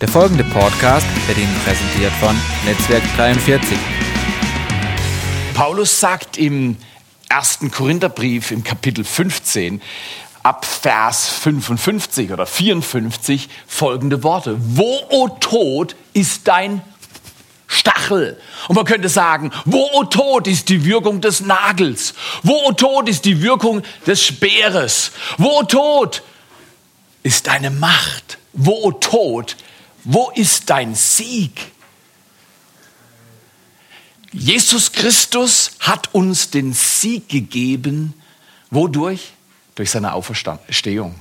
Der folgende Podcast wird Ihnen präsentiert von Netzwerk 43. Paulus sagt im ersten Korintherbrief im Kapitel 15 ab Vers 55 oder 54 folgende Worte. Wo, o oh Tod, ist dein Stachel. Und man könnte sagen, wo, o oh Tod, ist die Wirkung des Nagels? Wo, o oh Tod, ist die Wirkung des Speeres? Wo, o Tod, ist deine Macht? Wo, o Tod, wo ist dein Sieg? Jesus Christus hat uns den Sieg gegeben. Wodurch? Durch seine Auferstehung.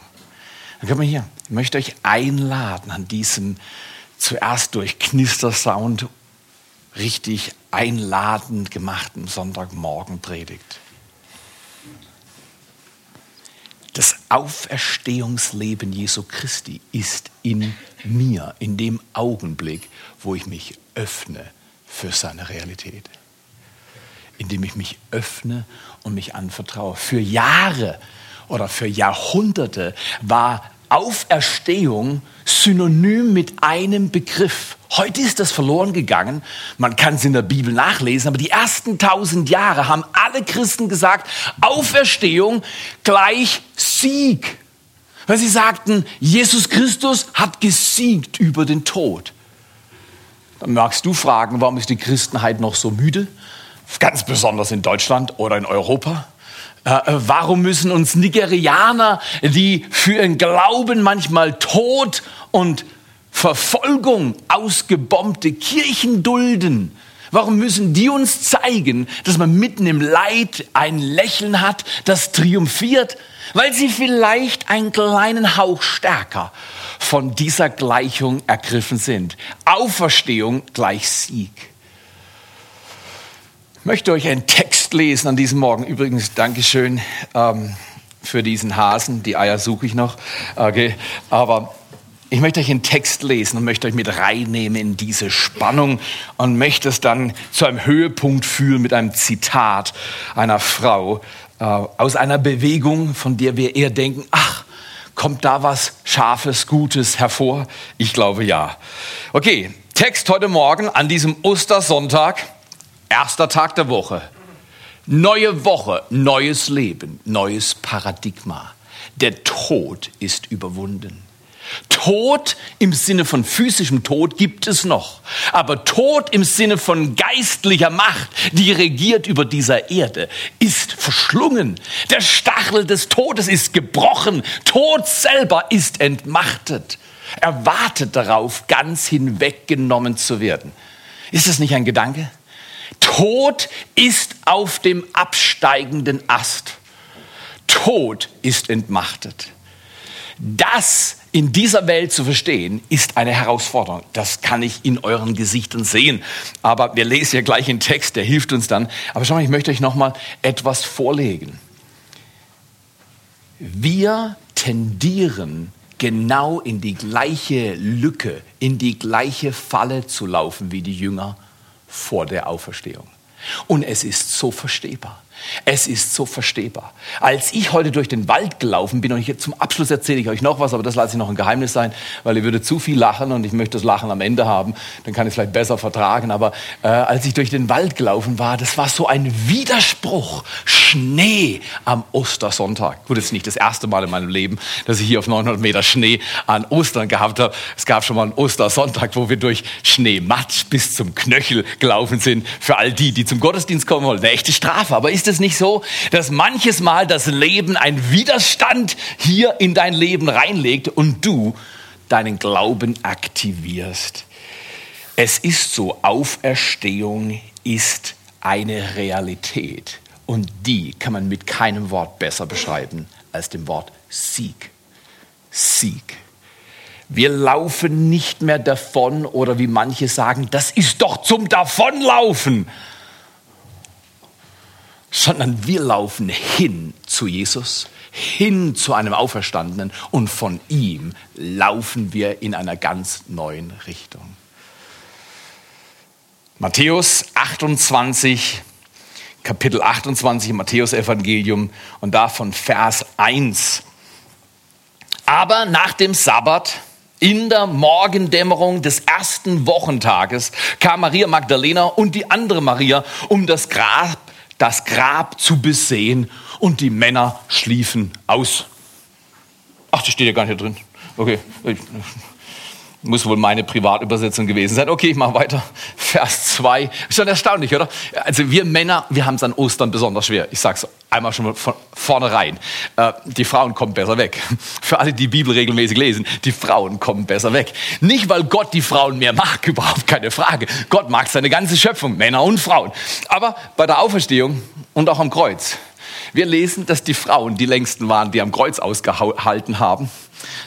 Dann können wir hier, ich möchte euch einladen an diesem zuerst durch Knistersound richtig einladend gemachten Sonntagmorgen predigt. Das Auferstehungsleben Jesu Christi ist in mir, in dem Augenblick, wo ich mich öffne für seine Realität. Indem ich mich öffne und mich anvertraue. Für Jahre oder für Jahrhunderte war Auferstehung synonym mit einem Begriff. Heute ist das verloren gegangen. Man kann es in der Bibel nachlesen, aber die ersten tausend Jahre haben alle Christen gesagt, Auferstehung gleich Sieg. Weil sie sagten, Jesus Christus hat gesiegt über den Tod. Dann magst du fragen, warum ist die Christenheit noch so müde? Ganz besonders in Deutschland oder in Europa. Äh, äh, warum müssen uns Nigerianer, die für ihren Glauben manchmal Tod und Verfolgung ausgebombte Kirchen dulden? Warum müssen die uns zeigen, dass man mitten im Leid ein Lächeln hat, das triumphiert? Weil sie vielleicht einen kleinen Hauch stärker von dieser Gleichung ergriffen sind. Auferstehung gleich Sieg. Ich möchte euch einen Text lesen an diesem Morgen. Übrigens, Dankeschön ähm, für diesen Hasen. Die Eier suche ich noch. Okay. Aber ich möchte euch einen Text lesen und möchte euch mit reinnehmen in diese Spannung und möchte es dann zu einem Höhepunkt führen mit einem Zitat einer Frau äh, aus einer Bewegung, von der wir eher denken, ach, kommt da was Scharfes, Gutes hervor? Ich glaube ja. Okay, Text heute Morgen an diesem Ostersonntag. Erster Tag der Woche. Neue Woche, neues Leben, neues Paradigma. Der Tod ist überwunden. Tod im Sinne von physischem Tod gibt es noch. Aber Tod im Sinne von geistlicher Macht, die regiert über dieser Erde, ist verschlungen. Der Stachel des Todes ist gebrochen. Tod selber ist entmachtet. Er wartet darauf, ganz hinweggenommen zu werden. Ist das nicht ein Gedanke? Tod ist auf dem absteigenden Ast. Tod ist entmachtet. Das in dieser Welt zu verstehen, ist eine Herausforderung. Das kann ich in euren Gesichtern sehen. Aber wir lesen ja gleich einen Text, der hilft uns dann. Aber schau mal, ich möchte euch noch mal etwas vorlegen. Wir tendieren genau in die gleiche Lücke, in die gleiche Falle zu laufen wie die Jünger vor der Auferstehung. Und es ist so verstehbar. Es ist so verstehbar. Als ich heute durch den Wald gelaufen bin, und ich, zum Abschluss erzähle ich euch noch was, aber das lasse ich noch ein Geheimnis sein, weil ihr würde zu viel lachen und ich möchte das Lachen am Ende haben, dann kann ich es vielleicht besser vertragen. Aber äh, als ich durch den Wald gelaufen war, das war so ein Widerspruch. Schnee am Ostersonntag. Gut, das ist nicht das erste Mal in meinem Leben, dass ich hier auf 900 Meter Schnee an Ostern gehabt habe. Es gab schon mal einen Ostersonntag, wo wir durch Schneematsch bis zum Knöchel gelaufen sind. Für all die, die zum Gottesdienst kommen wollen. Eine echte Strafe. Aber ist es nicht so, dass manches Mal das Leben ein Widerstand hier in dein Leben reinlegt und du deinen Glauben aktivierst? Es ist so, Auferstehung ist eine Realität. Und die kann man mit keinem Wort besser beschreiben als dem Wort Sieg. Sieg. Wir laufen nicht mehr davon oder wie manche sagen, das ist doch zum Davonlaufen, sondern wir laufen hin zu Jesus, hin zu einem Auferstandenen und von ihm laufen wir in einer ganz neuen Richtung. Matthäus 28, Kapitel 28 im Matthäus-Evangelium und da von Vers 1. Aber nach dem Sabbat In der Morgendämmerung des ersten Wochentages kam Maria Magdalena und die andere Maria, um das Grab, das Grab zu besehen, und die Männer schliefen aus. Ach, das steht ja gar nicht hier drin. Okay, muss wohl meine Privatübersetzung gewesen sein. Okay, ich mache weiter. Vers 2. Ist schon erstaunlich, oder? Also wir Männer, wir haben es an Ostern besonders schwer. Ich sage es einmal schon mal von vornherein. Äh, die Frauen kommen besser weg. Für alle, die Bibel regelmäßig lesen, die Frauen kommen besser weg. Nicht, weil Gott die Frauen mehr mag, überhaupt keine Frage. Gott mag seine ganze Schöpfung, Männer und Frauen. Aber bei der Auferstehung und auch am Kreuz, wir lesen, dass die Frauen die längsten waren, die am Kreuz ausgehalten haben.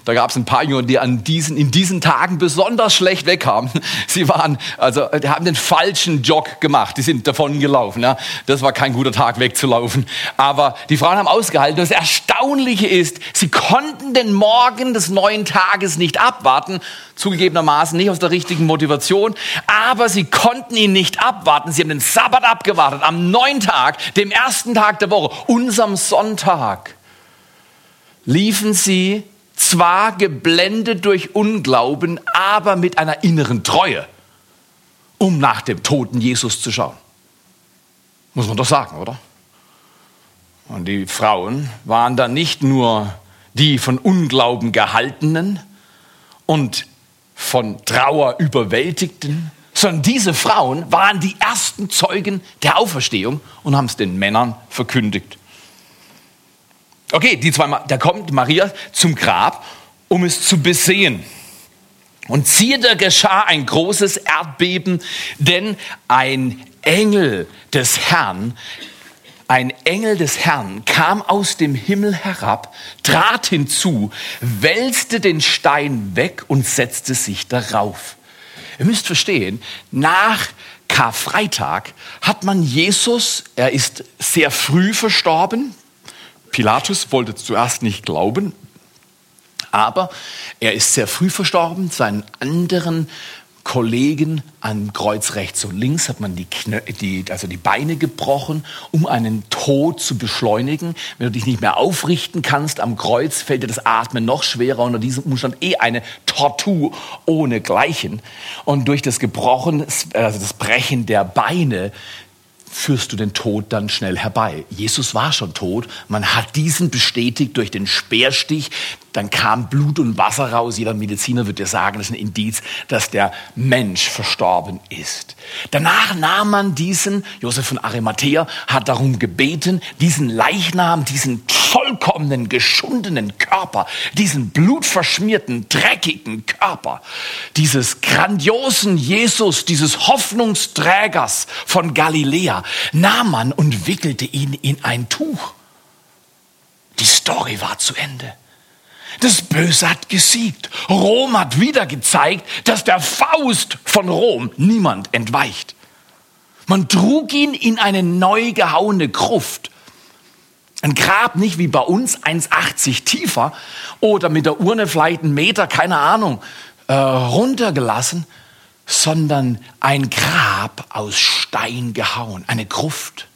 Da gab es ein paar Jünger, die an diesen, in diesen Tagen besonders schlecht wegkamen. Sie waren, also, die haben den falschen Jog gemacht. Die sind davon gelaufen. Ja. Das war kein guter Tag wegzulaufen. Aber die Frauen haben ausgehalten. Das Erstaunliche ist, sie konnten den Morgen des neuen Tages nicht abwarten. Zugegebenermaßen nicht aus der richtigen Motivation. Aber sie konnten ihn nicht abwarten. Sie haben den Sabbat abgewartet. Am neuen Tag, dem ersten Tag der Woche, unserem Sonntag, liefen sie zwar geblendet durch Unglauben, aber mit einer inneren Treue, um nach dem toten Jesus zu schauen. Muss man doch sagen, oder? Und die Frauen waren dann nicht nur die von Unglauben gehaltenen und von Trauer überwältigten, sondern diese Frauen waren die ersten Zeugen der Auferstehung und haben es den Männern verkündigt. Okay, die zwei, da kommt Maria zum Grab, um es zu besehen. Und siehe, da geschah ein großes Erdbeben, denn ein Engel des Herrn, ein Engel des Herrn kam aus dem Himmel herab, trat hinzu, wälzte den Stein weg und setzte sich darauf. Ihr müsst verstehen, nach Karfreitag hat man Jesus, er ist sehr früh verstorben, Pilatus wollte zuerst nicht glauben, aber er ist sehr früh verstorben. Seinen anderen Kollegen am Kreuz rechts und links hat man die, Knö die, also die Beine gebrochen, um einen Tod zu beschleunigen. Wenn du dich nicht mehr aufrichten kannst am Kreuz, fällt dir das Atmen noch schwerer. Unter diesem Umstand eh eine Tortur ohne Gleichen. Und durch das Gebrochen, also das Brechen der Beine führst du den Tod dann schnell herbei. Jesus war schon tot. Man hat diesen bestätigt durch den Speerstich. Dann kam Blut und Wasser raus. Jeder Mediziner wird dir sagen, das ist ein Indiz, dass der Mensch verstorben ist. Danach nahm man diesen, Josef von Arimathea hat darum gebeten, diesen Leichnam, diesen vollkommenen, geschundenen Körper, diesen blutverschmierten, dreckigen Körper, dieses grandiosen Jesus, dieses Hoffnungsträgers von Galiläa, nahm man und wickelte ihn in ein Tuch. Die Story war zu Ende. Das Böse hat gesiegt. Rom hat wieder gezeigt, dass der Faust von Rom niemand entweicht. Man trug ihn in eine neu gehauene Gruft. Ein Grab nicht wie bei uns 1,80 tiefer oder mit der Urne vielleicht einen Meter, keine Ahnung, äh, runtergelassen, sondern ein Grab aus Stein gehauen, eine Gruft.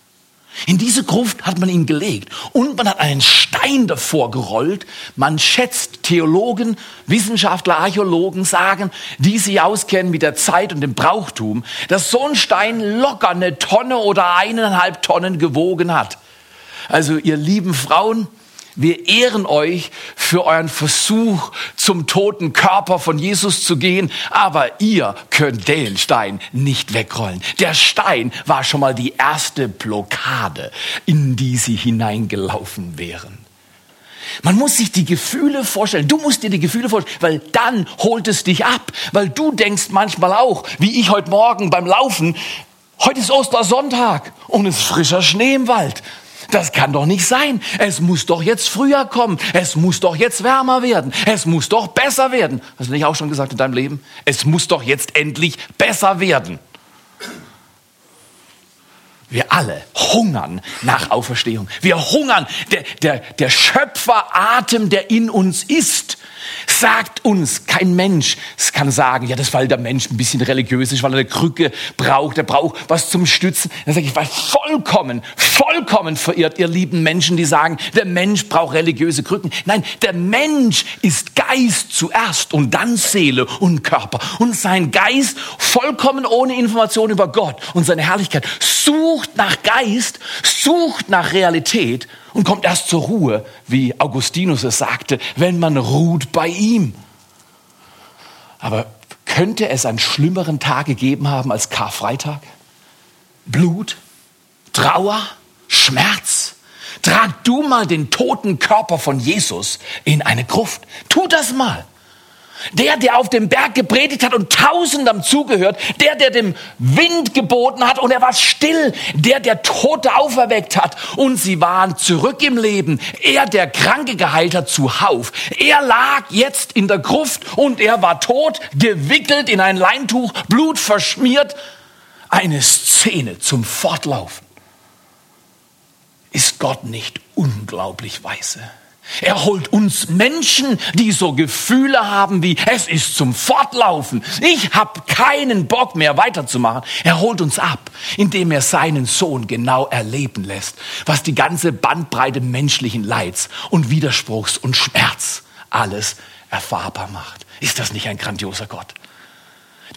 In diese Gruft hat man ihn gelegt und man hat einen Stein davor gerollt. Man schätzt, Theologen, Wissenschaftler, Archäologen sagen, die sich auskennen mit der Zeit und dem Brauchtum, dass so ein Stein locker eine Tonne oder eineinhalb Tonnen gewogen hat. Also ihr lieben Frauen, wir ehren euch für euren Versuch, zum toten Körper von Jesus zu gehen, aber ihr könnt den Stein nicht wegrollen. Der Stein war schon mal die erste Blockade, in die sie hineingelaufen wären. Man muss sich die Gefühle vorstellen. Du musst dir die Gefühle vorstellen, weil dann holt es dich ab. Weil du denkst manchmal auch, wie ich heute Morgen beim Laufen, heute ist Ostersonntag und es ist frischer Schnee im Wald. Das kann doch nicht sein. Es muss doch jetzt früher kommen. Es muss doch jetzt wärmer werden. Es muss doch besser werden. Hast du nicht auch schon gesagt in deinem Leben? Es muss doch jetzt endlich besser werden. Wir alle hungern nach Auferstehung. Wir hungern. Der, der, der Schöpferatem, der in uns ist, sagt uns kein Mensch. Kann sagen, ja, das weil der Mensch ein bisschen religiös ist, weil er eine Krücke braucht, er braucht was zum Stützen. Dann sage ich, weil vollkommen, vollkommen verirrt, ihr lieben Menschen, die sagen, der Mensch braucht religiöse Krücken. Nein, der Mensch ist Geist zuerst und dann Seele und Körper. Und sein Geist vollkommen ohne Information über Gott und seine Herrlichkeit sucht nach Geist, sucht nach Realität und kommt erst zur Ruhe, wie Augustinus es sagte, wenn man ruht bei ihm. Aber könnte es einen schlimmeren Tag gegeben haben als Karfreitag? Blut, Trauer, Schmerz. Trag du mal den toten Körper von Jesus in eine Gruft. Tu das mal. Der, der auf dem Berg gepredigt hat und Tausendem zugehört, der, der dem Wind geboten hat und er war still, der, der Tote auferweckt hat und sie waren zurück im Leben, er, der Kranke geheilt hat, zuhauf. Er lag jetzt in der Gruft und er war tot, gewickelt in ein Leintuch, Blut verschmiert. Eine Szene zum Fortlaufen. Ist Gott nicht unglaublich weise? Er holt uns Menschen, die so Gefühle haben wie, es ist zum Fortlaufen. Ich habe keinen Bock mehr weiterzumachen. Er holt uns ab, indem er seinen Sohn genau erleben lässt, was die ganze Bandbreite menschlichen Leids und Widerspruchs und Schmerz alles erfahrbar macht. Ist das nicht ein grandioser Gott?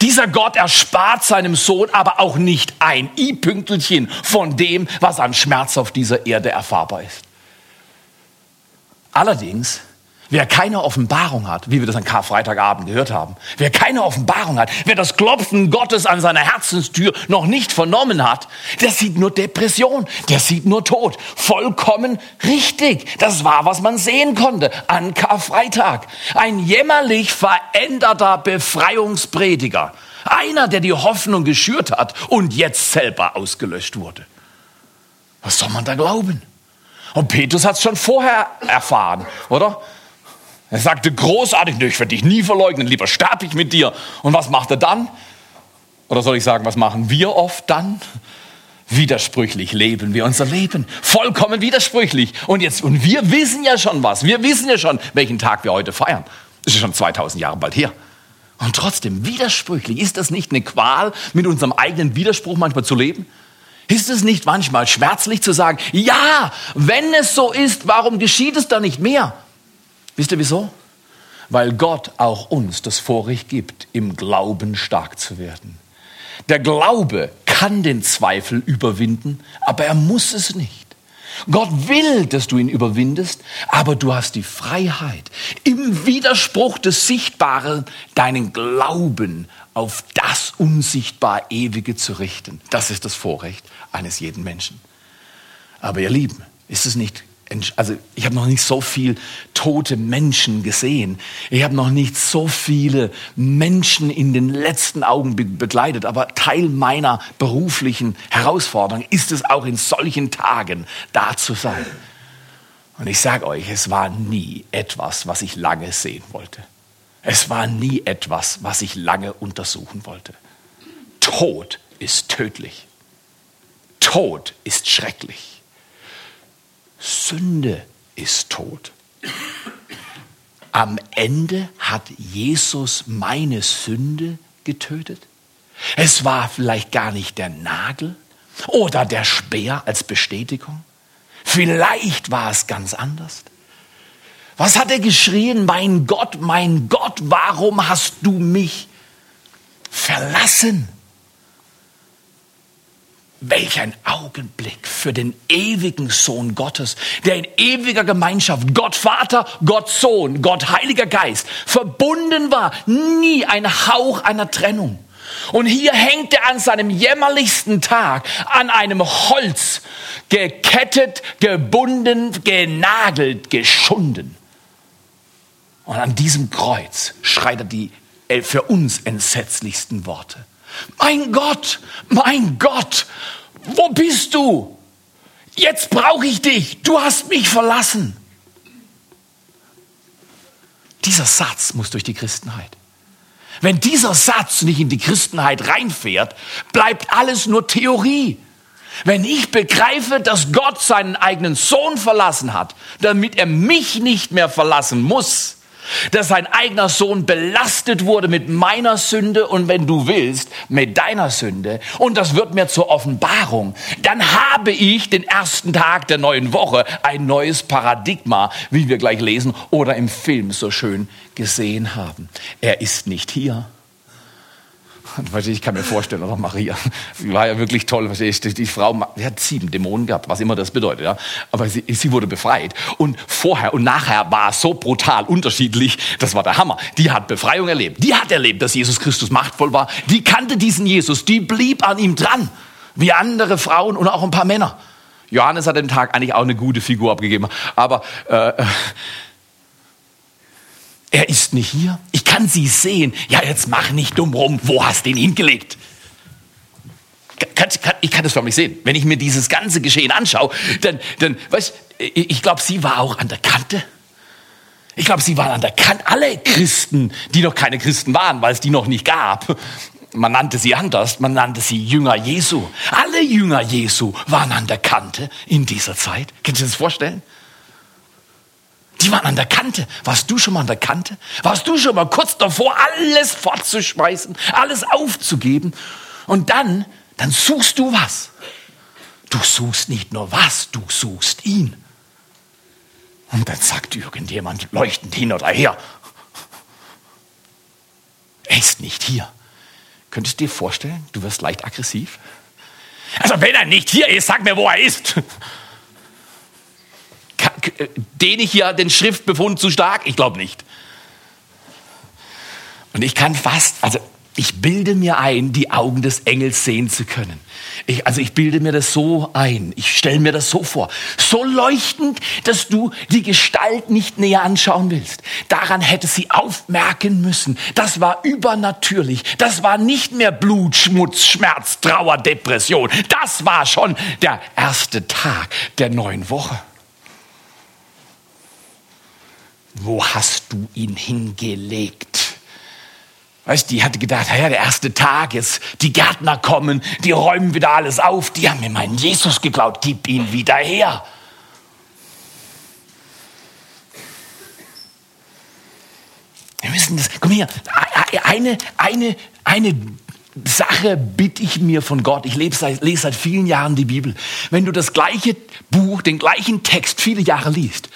Dieser Gott erspart seinem Sohn aber auch nicht ein i-Pünkelchen von dem, was an Schmerz auf dieser Erde erfahrbar ist. Allerdings, wer keine Offenbarung hat, wie wir das an Karfreitagabend gehört haben, wer keine Offenbarung hat, wer das Klopfen Gottes an seiner Herzenstür noch nicht vernommen hat, der sieht nur Depression, der sieht nur Tod. Vollkommen richtig. Das war, was man sehen konnte an Karfreitag. Ein jämmerlich veränderter Befreiungsprediger. Einer, der die Hoffnung geschürt hat und jetzt selber ausgelöscht wurde. Was soll man da glauben? Und Petrus hat es schon vorher erfahren, oder? Er sagte großartig, ich werde dich nie verleugnen, lieber sterbe ich mit dir. Und was macht er dann? Oder soll ich sagen, was machen wir oft dann? Widersprüchlich leben wir unser Leben. Vollkommen widersprüchlich. Und jetzt, und wir wissen ja schon was. Wir wissen ja schon, welchen Tag wir heute feiern. Das ist schon 2000 Jahre bald her. Und trotzdem widersprüchlich. Ist das nicht eine Qual, mit unserem eigenen Widerspruch manchmal zu leben? Ist es nicht manchmal schmerzlich zu sagen, ja, wenn es so ist, warum geschieht es dann nicht mehr? Wisst ihr wieso? Weil Gott auch uns das Vorrecht gibt, im Glauben stark zu werden. Der Glaube kann den Zweifel überwinden, aber er muss es nicht. Gott will, dass du ihn überwindest, aber du hast die Freiheit, im Widerspruch des Sichtbaren deinen Glauben auf das unsichtbar Ewige zu richten. Das ist das Vorrecht eines jeden Menschen. Aber ihr Lieben, ist es nicht also ich habe noch nicht so viel tote Menschen gesehen. Ich habe noch nicht so viele Menschen in den letzten Augen begleitet. Aber Teil meiner beruflichen Herausforderung ist es auch in solchen Tagen da zu sein. Und ich sage euch, es war nie etwas, was ich lange sehen wollte. Es war nie etwas, was ich lange untersuchen wollte. Tod ist tödlich. Tod ist schrecklich. Sünde ist tot. Am Ende hat Jesus meine Sünde getötet. Es war vielleicht gar nicht der Nagel oder der Speer als Bestätigung. Vielleicht war es ganz anders. Was hat er geschrien? Mein Gott, mein Gott, warum hast du mich verlassen? Welch ein Augenblick für den ewigen Sohn Gottes, der in ewiger Gemeinschaft, Gott Vater, Gott Sohn, Gott Heiliger Geist, verbunden war, nie ein Hauch einer Trennung. Und hier hängt er an seinem jämmerlichsten Tag an einem Holz, gekettet, gebunden, genagelt, geschunden. Und an diesem Kreuz schreit er die für uns entsetzlichsten Worte. Mein Gott, mein Gott, wo bist du? Jetzt brauche ich dich. Du hast mich verlassen. Dieser Satz muss durch die Christenheit. Wenn dieser Satz nicht in die Christenheit reinfährt, bleibt alles nur Theorie. Wenn ich begreife, dass Gott seinen eigenen Sohn verlassen hat, damit er mich nicht mehr verlassen muss, dass sein eigener Sohn belastet wurde mit meiner Sünde und wenn du willst, mit deiner Sünde. Und das wird mir zur Offenbarung. Dann habe ich den ersten Tag der neuen Woche ein neues Paradigma, wie wir gleich lesen oder im Film so schön gesehen haben. Er ist nicht hier. Ich kann mir vorstellen, oder Maria, sie war ja wirklich toll. Die Frau, die hat sieben Dämonen gehabt, was immer das bedeutet. Ja. Aber sie, sie wurde befreit. Und vorher und nachher war es so brutal unterschiedlich. Das war der Hammer. Die hat Befreiung erlebt. Die hat erlebt, dass Jesus Christus machtvoll war. Die kannte diesen Jesus. Die blieb an ihm dran. Wie andere Frauen und auch ein paar Männer. Johannes hat dem Tag eigentlich auch eine gute Figur abgegeben. Aber äh, er ist nicht hier. Kann sie sehen. Ja, jetzt mach nicht dumm rum. Wo hast du ihn hingelegt? Kann, kann, ich kann das förmlich sehen. Wenn ich mir dieses ganze Geschehen anschaue, dann, dann weißt, ich, ich glaube, sie war auch an der Kante. Ich glaube, sie waren an der Kante. Alle Christen, die noch keine Christen waren, weil es die noch nicht gab. Man nannte sie anders, man nannte sie Jünger Jesu. Alle Jünger Jesu waren an der Kante in dieser Zeit. Kannst du dir das vorstellen? Die waren an der Kante. Warst du schon mal an der Kante? Warst du schon mal kurz davor, alles fortzuschmeißen, alles aufzugeben? Und dann, dann suchst du was. Du suchst nicht nur was, du suchst ihn. Und dann sagt irgendjemand leuchtend hin oder her, er ist nicht hier. Könntest du dir vorstellen, du wirst leicht aggressiv? Also wenn er nicht hier ist, sag mir, wo er ist. Dehne ich hier den Schriftbefund zu stark? Ich glaube nicht. Und ich kann fast, also ich bilde mir ein, die Augen des Engels sehen zu können. Ich, also ich bilde mir das so ein, ich stelle mir das so vor, so leuchtend, dass du die Gestalt nicht näher anschauen willst. Daran hätte sie aufmerken müssen. Das war übernatürlich. Das war nicht mehr Blut, Schmutz, Schmerz, Trauer, Depression. Das war schon der erste Tag der neuen Woche. Wo hast du ihn hingelegt? Weißt, die hatte gedacht, ja, der erste Tag ist, die Gärtner kommen, die räumen wieder alles auf, die haben mir meinen Jesus geklaut, gib ihn wieder her. Wir müssen das, komm her, eine, eine, eine Sache bitte ich mir von Gott. Ich lese seit, lese seit vielen Jahren die Bibel. Wenn du das gleiche Buch, den gleichen Text viele Jahre liest,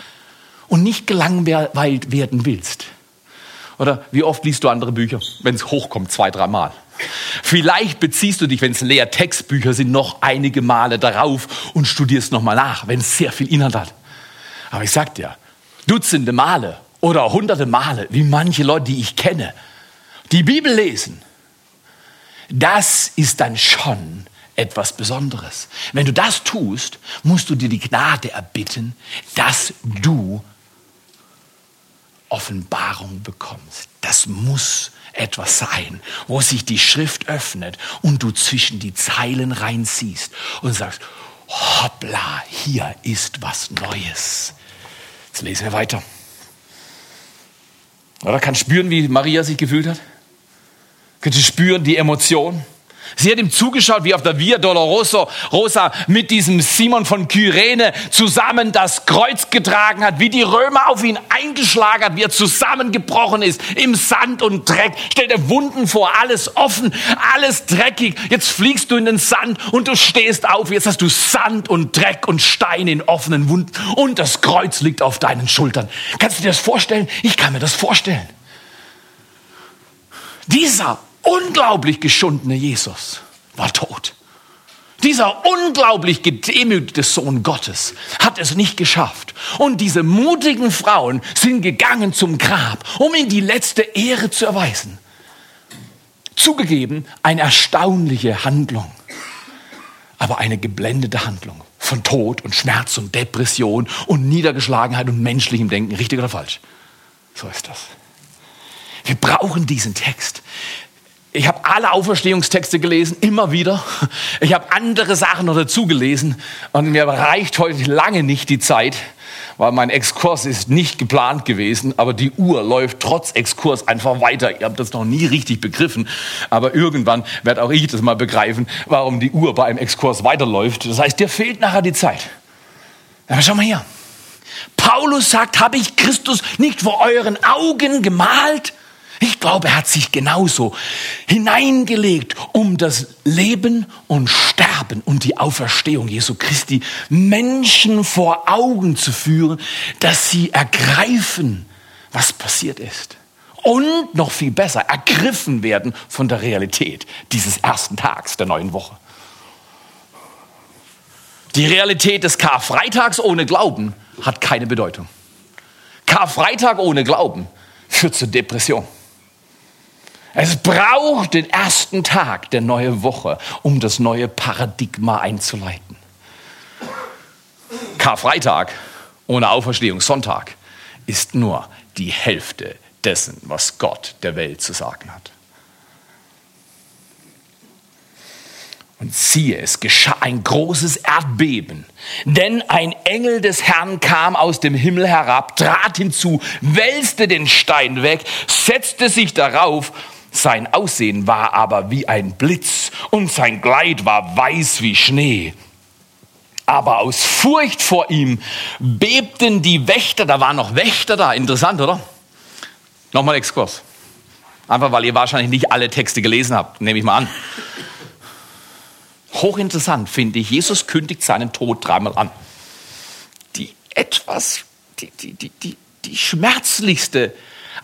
und nicht gelangweilt werden willst. Oder wie oft liest du andere Bücher, wenn es hochkommt, zwei, dreimal? Vielleicht beziehst du dich, wenn es leer Textbücher sind, noch einige Male darauf und studierst nochmal nach, wenn es sehr viel Inhalt hat. Aber ich sag dir, Dutzende Male oder hunderte Male, wie manche Leute, die ich kenne, die Bibel lesen, das ist dann schon etwas Besonderes. Wenn du das tust, musst du dir die Gnade erbitten, dass du Offenbarung bekommst. Das muss etwas sein, wo sich die Schrift öffnet und du zwischen die Zeilen reinziehst und sagst, hoppla, hier ist was Neues. Jetzt lesen wir weiter. Oder kannst spüren, wie Maria sich gefühlt hat? Kannst du spüren die Emotion? Sie hat ihm zugeschaut, wie auf der Via Dolorosa Rosa mit diesem Simon von Kyrene zusammen das Kreuz getragen hat, wie die Römer auf ihn eingeschlagen hat, wie er zusammengebrochen ist im Sand und Dreck. Stell dir Wunden vor, alles offen, alles dreckig. Jetzt fliegst du in den Sand und du stehst auf. Jetzt hast du Sand und Dreck und Stein in offenen Wunden und das Kreuz liegt auf deinen Schultern. Kannst du dir das vorstellen? Ich kann mir das vorstellen. Dieser unglaublich geschundene Jesus war tot. Dieser unglaublich gedemütigte Sohn Gottes hat es nicht geschafft. Und diese mutigen Frauen sind gegangen zum Grab, um ihm die letzte Ehre zu erweisen. Zugegeben, eine erstaunliche Handlung, aber eine geblendete Handlung von Tod und Schmerz und Depression und Niedergeschlagenheit und menschlichem Denken. Richtig oder falsch? So ist das. Wir brauchen diesen Text. Ich habe alle Auferstehungstexte gelesen, immer wieder. Ich habe andere Sachen noch dazu gelesen und mir reicht heute lange nicht die Zeit, weil mein Exkurs ist nicht geplant gewesen, aber die Uhr läuft trotz Exkurs einfach weiter. Ihr habt das noch nie richtig begriffen, aber irgendwann werde auch ich das mal begreifen, warum die Uhr bei einem Exkurs weiterläuft. Das heißt, dir fehlt nachher die Zeit. Aber schau mal hier. Paulus sagt, habe ich Christus nicht vor euren Augen gemalt? Ich glaube, er hat sich genauso hineingelegt, um das Leben und Sterben und die Auferstehung Jesu Christi Menschen vor Augen zu führen, dass sie ergreifen, was passiert ist. Und noch viel besser, ergriffen werden von der Realität dieses ersten Tags der neuen Woche. Die Realität des Karfreitags ohne Glauben hat keine Bedeutung. Karfreitag ohne Glauben führt zur Depression. Es braucht den ersten Tag der neuen Woche, um das neue Paradigma einzuleiten. Karfreitag ohne Auferstehung, Sonntag, ist nur die Hälfte dessen, was Gott der Welt zu sagen hat. Und siehe, es geschah ein großes Erdbeben, denn ein Engel des Herrn kam aus dem Himmel herab, trat hinzu, wälzte den Stein weg, setzte sich darauf sein Aussehen war aber wie ein Blitz und sein Kleid war weiß wie Schnee. Aber aus Furcht vor ihm bebten die Wächter, da waren noch Wächter da, interessant, oder? Nochmal Exkurs. Einfach weil ihr wahrscheinlich nicht alle Texte gelesen habt, nehme ich mal an. Hochinteressant finde ich, Jesus kündigt seinen Tod dreimal an. Die etwas, die, die, die, die, die schmerzlichste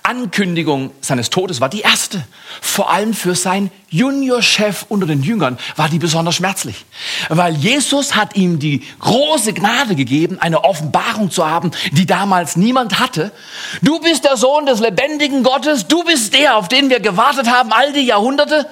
Ankündigung seines Todes war die erste. Vor allem für sein Juniorchef unter den Jüngern war die besonders schmerzlich. Weil Jesus hat ihm die große Gnade gegeben, eine Offenbarung zu haben, die damals niemand hatte. Du bist der Sohn des lebendigen Gottes. Du bist der, auf den wir gewartet haben, all die Jahrhunderte.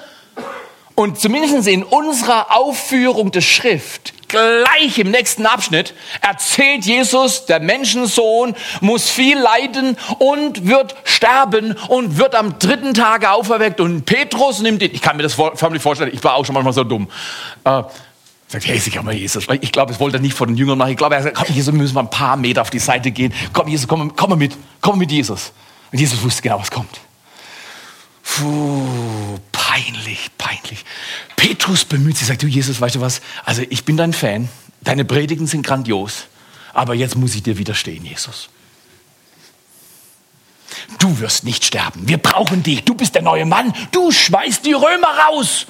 Und zumindest in unserer Aufführung der Schrift gleich im nächsten Abschnitt erzählt Jesus, der Menschensohn muss viel leiden und wird sterben und wird am dritten Tage auferweckt. Und Petrus nimmt ihn, ich kann mir das förmlich vorstellen, ich war auch schon manchmal so dumm. Äh, sagt, hey, sicher mal Jesus. Ich glaube, es wollte er nicht vor den Jüngern machen. Ich glaube, er sagt, komm, Jesus, wir müssen mal ein paar Meter auf die Seite gehen. Komm, Jesus, komm, komm mit, komm mit Jesus. Und Jesus wusste genau, was kommt. Puh, peinlich, peinlich. Petrus bemüht sich, sagt, du Jesus, weißt du was? Also ich bin dein Fan, deine Predigen sind grandios, aber jetzt muss ich dir widerstehen, Jesus. Du wirst nicht sterben. Wir brauchen dich. Du bist der neue Mann. Du schmeißt die Römer raus.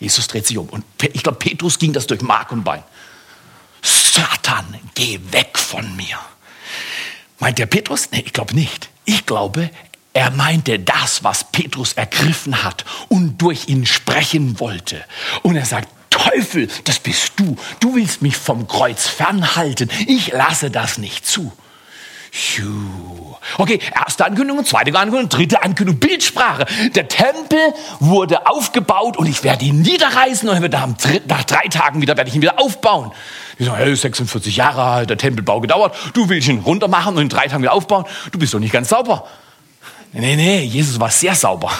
Jesus dreht sich um. Und ich glaube, Petrus ging das durch Mark und Bein. Satan, geh weg von mir. Meint der Petrus? Nee, ich glaube nicht. Ich glaube, er meinte das, was Petrus ergriffen hat und durch ihn sprechen wollte. Und er sagt, Teufel, das bist du. Du willst mich vom Kreuz fernhalten. Ich lasse das nicht zu. Okay, erste Ankündigung, zweite Ankündigung, dritte Ankündigung, Bildsprache. Der Tempel wurde aufgebaut und ich werde ihn niederreißen und nach drei Tagen wieder werde ich ihn wieder aufbauen. Ich sage, hey, 46 Jahre alt, der Tempelbau gedauert, du willst ihn runter machen und in drei Tagen wieder aufbauen. Du bist doch nicht ganz sauber. Nee, nee, Jesus war sehr sauber.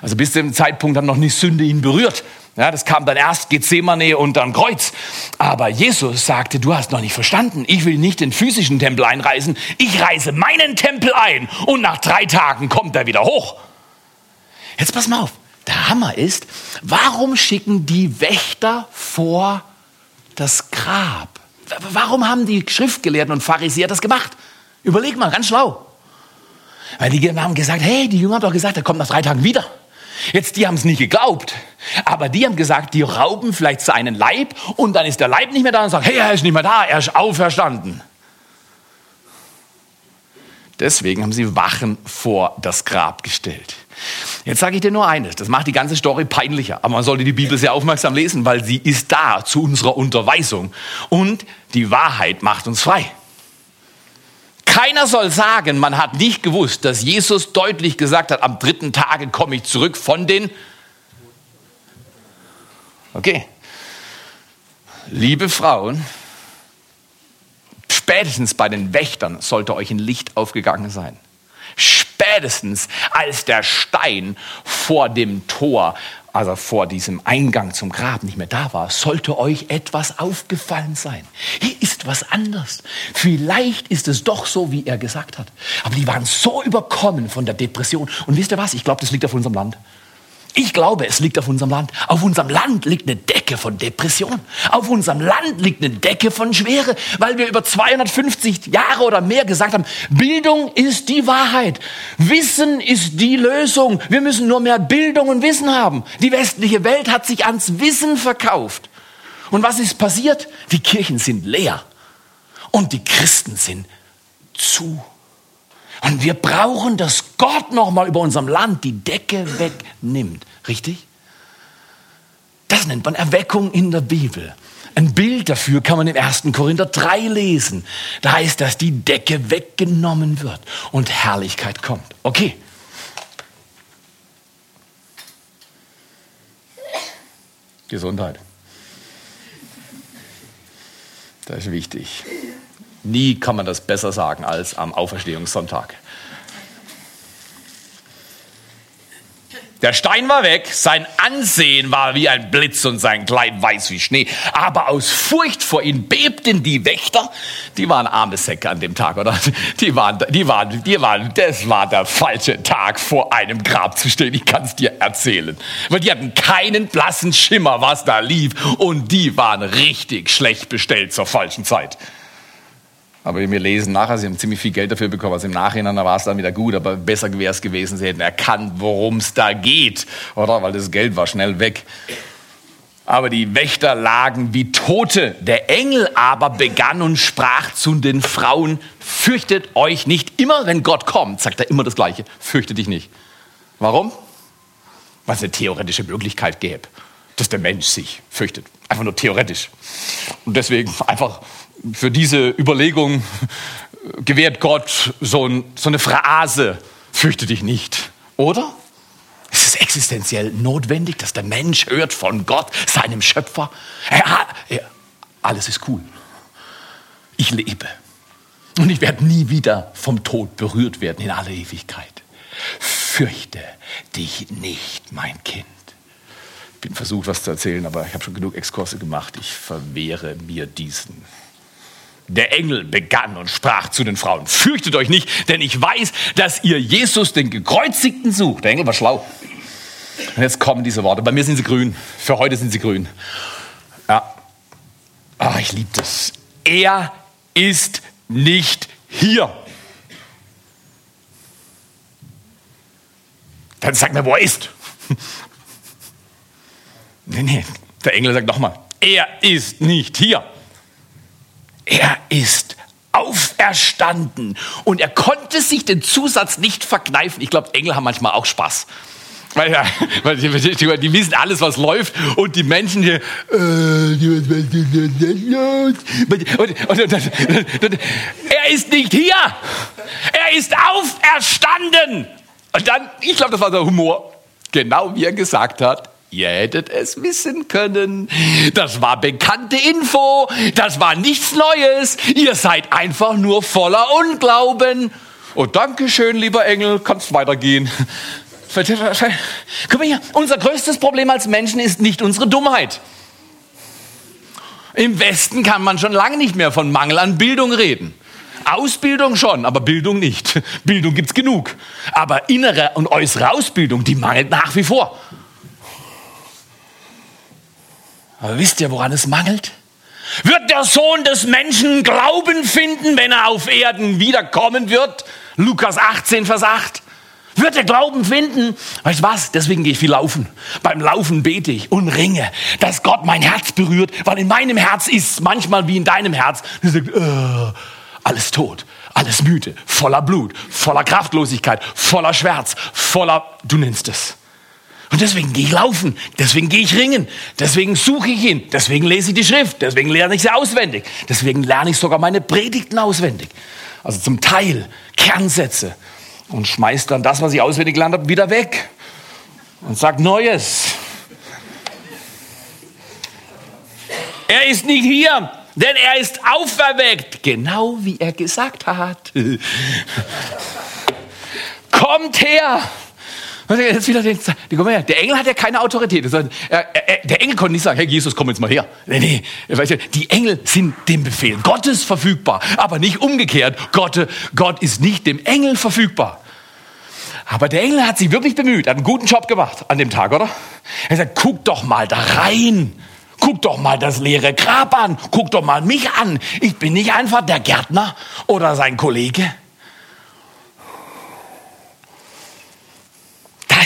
Also bis zu dem Zeitpunkt hat noch nicht Sünde ihn berührt. Ja, das kam dann erst Gethsemane und dann Kreuz. Aber Jesus sagte, du hast noch nicht verstanden. Ich will nicht den physischen Tempel einreisen. Ich reise meinen Tempel ein und nach drei Tagen kommt er wieder hoch. Jetzt pass mal auf. Der Hammer ist, warum schicken die Wächter vor das Grab? Warum haben die Schriftgelehrten und Pharisäer das gemacht? Überleg mal, ganz schlau. Weil die haben gesagt, hey, die Jünger haben doch gesagt, er kommt nach drei Tagen wieder. Jetzt, die haben es nicht geglaubt. Aber die haben gesagt, die rauben vielleicht seinen Leib und dann ist der Leib nicht mehr da und sagen, hey, er ist nicht mehr da, er ist auferstanden. Deswegen haben sie Wachen vor das Grab gestellt. Jetzt sage ich dir nur eines, das macht die ganze Story peinlicher, aber man sollte die Bibel sehr aufmerksam lesen, weil sie ist da zu unserer Unterweisung und die Wahrheit macht uns frei. Keiner soll sagen, man hat nicht gewusst, dass Jesus deutlich gesagt hat, am dritten Tage komme ich zurück von den... Okay. Liebe Frauen, spätestens bei den Wächtern sollte euch ein Licht aufgegangen sein. Spätestens als der Stein vor dem Tor, also vor diesem Eingang zum Grab nicht mehr da war, sollte euch etwas aufgefallen sein. Hier ist was anders. Vielleicht ist es doch so, wie er gesagt hat. Aber die waren so überkommen von der Depression. Und wisst ihr was? Ich glaube, das liegt auf unserem Land. Ich glaube, es liegt auf unserem Land. Auf unserem Land liegt eine Decke von Depression. Auf unserem Land liegt eine Decke von Schwere, weil wir über 250 Jahre oder mehr gesagt haben, Bildung ist die Wahrheit. Wissen ist die Lösung. Wir müssen nur mehr Bildung und Wissen haben. Die westliche Welt hat sich ans Wissen verkauft. Und was ist passiert? Die Kirchen sind leer. Und die Christen sind zu. Und wir brauchen, dass Gott nochmal über unserem Land die Decke wegnimmt. Richtig? Das nennt man Erweckung in der Bibel. Ein Bild dafür kann man im 1. Korinther 3 lesen. Da heißt, dass die Decke weggenommen wird und Herrlichkeit kommt. Okay. Gesundheit. Das ist wichtig. Nie kann man das besser sagen als am Auferstehungssonntag. Der Stein war weg, sein Ansehen war wie ein Blitz und sein Kleid weiß wie Schnee. Aber aus Furcht vor ihm bebten die Wächter. Die waren arme Säcke an dem Tag, oder? Die waren, die waren, die waren, das war der falsche Tag, vor einem Grab zu stehen. Ich kann es dir erzählen. Weil die hatten keinen blassen Schimmer, was da lief. Und die waren richtig schlecht bestellt zur falschen Zeit. Aber wir lesen nachher, sie haben ziemlich viel Geld dafür bekommen. Also im Nachhinein war es dann wieder gut, aber besser wäre es gewesen, sie hätten erkannt, worum es da geht, oder? Weil das Geld war schnell weg. Aber die Wächter lagen wie Tote. Der Engel aber begann und sprach zu den Frauen, fürchtet euch nicht. Immer wenn Gott kommt, sagt er immer das Gleiche, fürchtet dich nicht. Warum? Weil es eine theoretische Möglichkeit gäbe, dass der Mensch sich fürchtet. Einfach nur theoretisch. Und deswegen einfach für diese Überlegung gewährt Gott so, ein, so eine Phrase, fürchte dich nicht, oder? Es ist existenziell notwendig, dass der Mensch hört von Gott, seinem Schöpfer. Er, er, alles ist cool. Ich lebe. Und ich werde nie wieder vom Tod berührt werden in aller Ewigkeit. Fürchte dich nicht, mein Kind. Ich bin versucht, was zu erzählen, aber ich habe schon genug Exkurse gemacht. Ich verwehre mir diesen. Der Engel begann und sprach zu den Frauen, fürchtet euch nicht, denn ich weiß, dass ihr Jesus, den Gekreuzigten, sucht. Der Engel war schlau. Und jetzt kommen diese Worte. Bei mir sind sie grün. Für heute sind sie grün. Ja. Ah, ich liebe das. Er ist nicht hier. Dann sag mir, wo er ist. nee, nee. Der Engel sagt nochmal, er ist nicht hier. Er ist auferstanden. Und er konnte sich den Zusatz nicht verkneifen. Ich glaube, Engel haben manchmal auch Spaß. Weil, ja, weil die, die, wissen alles, was läuft und die Menschen hier, äh, und, und, und, er ist nicht hier, er ist auferstanden. Und dann, ich glaube, das war der Humor, genau wie er gesagt hat, Ihr hättet es wissen können. Das war bekannte Info. Das war nichts Neues. Ihr seid einfach nur voller Unglauben. Oh, danke schön, lieber Engel. Kannst weitergehen. Guck mal hier. Unser größtes Problem als Menschen ist nicht unsere Dummheit. Im Westen kann man schon lange nicht mehr von Mangel an Bildung reden. Ausbildung schon, aber Bildung nicht. Bildung gibt's genug. Aber innere und äußere Ausbildung, die mangelt nach wie vor. Aber wisst ihr, woran es mangelt? Wird der Sohn des Menschen Glauben finden, wenn er auf Erden wiederkommen wird? Lukas 18, Vers 8. Wird er Glauben finden? Weißt du was? Deswegen gehe ich viel laufen. Beim Laufen bete ich und ringe, dass Gott mein Herz berührt, weil in meinem Herz ist manchmal wie in deinem Herz. Du sagst, äh, alles tot, alles müde, voller Blut, voller Kraftlosigkeit, voller Schmerz, voller, du nennst es. Und deswegen gehe ich laufen, deswegen gehe ich ringen, deswegen suche ich ihn, deswegen lese ich die Schrift, deswegen lerne ich sie auswendig, deswegen lerne ich sogar meine Predigten auswendig. Also zum Teil Kernsätze und schmeiß dann das, was ich auswendig gelernt habe, wieder weg und sag Neues. Er ist nicht hier, denn er ist auferweckt, genau wie er gesagt hat. kommt her. Jetzt wieder den, der Engel hat ja keine Autorität. Der Engel konnte nicht sagen, hey Jesus, komm jetzt mal her. Nee, nee. Die Engel sind dem Befehl Gottes verfügbar, aber nicht umgekehrt. Gott, Gott ist nicht dem Engel verfügbar. Aber der Engel hat sich wirklich bemüht, hat einen guten Job gemacht an dem Tag, oder? Er sagt, guck doch mal da rein. Guck doch mal das leere Grab an. Guck doch mal mich an. Ich bin nicht einfach der Gärtner oder sein Kollege.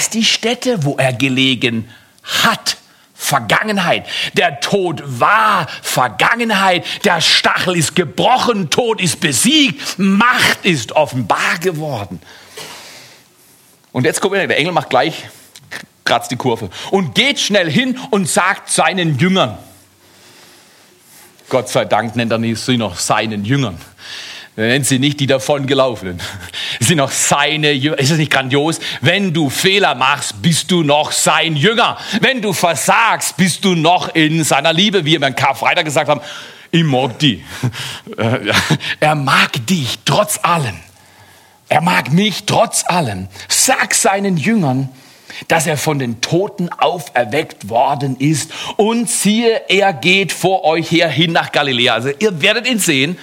Das ist die Stätte, wo er gelegen hat. Vergangenheit. Der Tod war Vergangenheit. Der Stachel ist gebrochen. Tod ist besiegt. Macht ist offenbar geworden. Und jetzt kommt der Engel macht gleich, kratzt die Kurve und geht schnell hin und sagt seinen Jüngern. Gott sei Dank nennt er sie noch seinen Jüngern. Er nennt sie nicht die davongelaufenen. Sie sind noch seine Jünger. Ist das nicht grandios? Wenn du Fehler machst, bist du noch sein Jünger. Wenn du versagst, bist du noch in seiner Liebe, wie wir beim Karfreitag gesagt haben. Ich mag die. Er mag dich trotz allem. Er mag mich trotz allem. Sag seinen Jüngern, dass er von den Toten auferweckt worden ist. Und siehe, er geht vor euch her hin nach Galiläa. Also ihr werdet ihn sehen.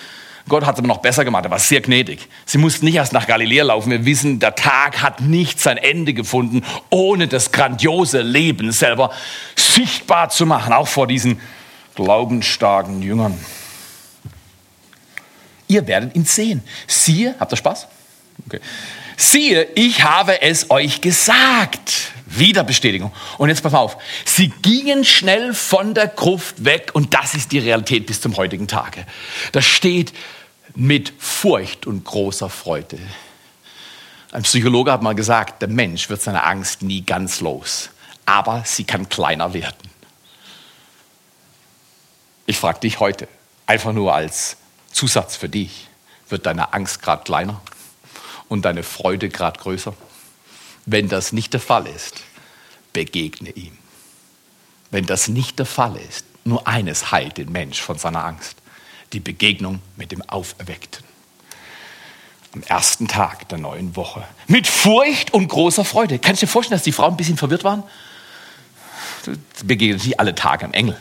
Gott hat es aber noch besser gemacht, er war sehr gnädig. Sie mussten nicht erst nach Galiläa laufen. Wir wissen, der Tag hat nicht sein Ende gefunden, ohne das grandiose Leben selber sichtbar zu machen, auch vor diesen glaubensstarken Jüngern. Ihr werdet ihn sehen. Siehe, habt ihr Spaß? Okay. Siehe, ich habe es euch gesagt. Wieder Bestätigung. Und jetzt pass auf. Sie gingen schnell von der Gruft weg und das ist die Realität bis zum heutigen Tage. Da steht mit Furcht und großer Freude. Ein Psychologe hat mal gesagt, der Mensch wird seine Angst nie ganz los, aber sie kann kleiner werden. Ich frage dich heute, einfach nur als Zusatz für dich, wird deine Angst gerade kleiner? Und deine Freude gerade größer? Wenn das nicht der Fall ist, begegne ihm. Wenn das nicht der Fall ist, nur eines heilt den Mensch von seiner Angst, die Begegnung mit dem Auferweckten. Am ersten Tag der neuen Woche. Mit Furcht und großer Freude. Kannst du dir vorstellen, dass die Frauen ein bisschen verwirrt waren? Du begegnest nicht alle Tage am Engel.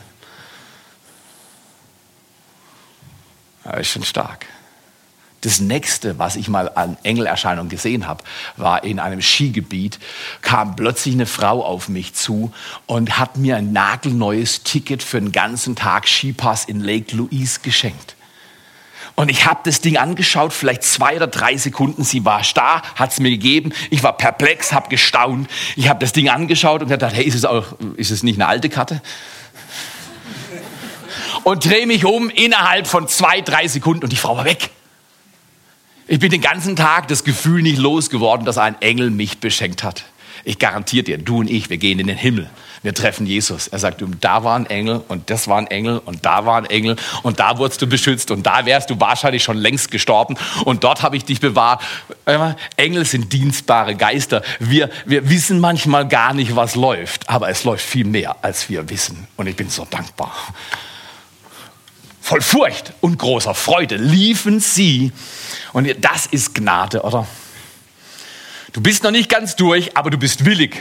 Das ist schon stark. Das nächste, was ich mal an Engelerscheinung gesehen habe, war in einem Skigebiet, kam plötzlich eine Frau auf mich zu und hat mir ein nagelneues Ticket für einen ganzen Tag Skipass in Lake Louise geschenkt. Und ich habe das Ding angeschaut, vielleicht zwei oder drei Sekunden. Sie war da, hat es mir gegeben. Ich war perplex, habe gestaunt. Ich habe das Ding angeschaut und gedacht, hey, ist es, auch, ist es nicht eine alte Karte? Und drehe mich um innerhalb von zwei, drei Sekunden und die Frau war weg. Ich bin den ganzen Tag das Gefühl nicht losgeworden, dass ein Engel mich beschenkt hat. Ich garantiere dir, du und ich, wir gehen in den Himmel. Wir treffen Jesus. Er sagt, da war ein Engel und das war ein Engel und da war ein Engel und da wurdest du beschützt und da wärst du wahrscheinlich schon längst gestorben und dort habe ich dich bewahrt. Engel sind dienstbare Geister. Wir, wir wissen manchmal gar nicht, was läuft, aber es läuft viel mehr, als wir wissen. Und ich bin so dankbar voll Furcht und großer Freude liefen sie. Und das ist Gnade, oder? Du bist noch nicht ganz durch, aber du bist willig.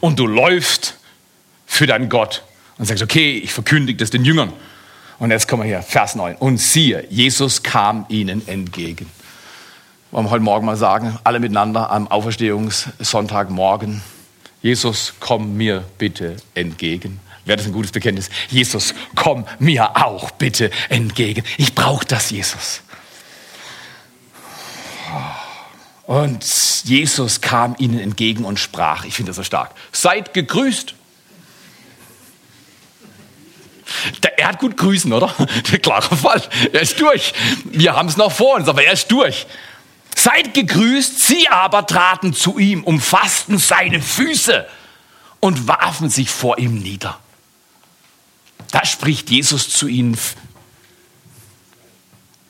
Und du läufst für deinen Gott und sagst, okay, ich verkündige das den Jüngern. Und jetzt kommen wir hier, Vers 9. Und siehe, Jesus kam ihnen entgegen. Wollen wir heute Morgen mal sagen, alle miteinander am Auferstehungssonntagmorgen. Jesus, komm mir bitte entgegen. Wäre das ein gutes Bekenntnis? Jesus, komm mir auch bitte entgegen. Ich brauche das, Jesus. Und Jesus kam ihnen entgegen und sprach, ich finde das so stark, seid gegrüßt. Er hat gut grüßen, oder? Der klare Fall. Er ist durch. Wir haben es noch vor uns, aber er ist durch. Seid gegrüßt, sie aber traten zu ihm, umfassten seine Füße und warfen sich vor ihm nieder. Da spricht Jesus zu ihnen,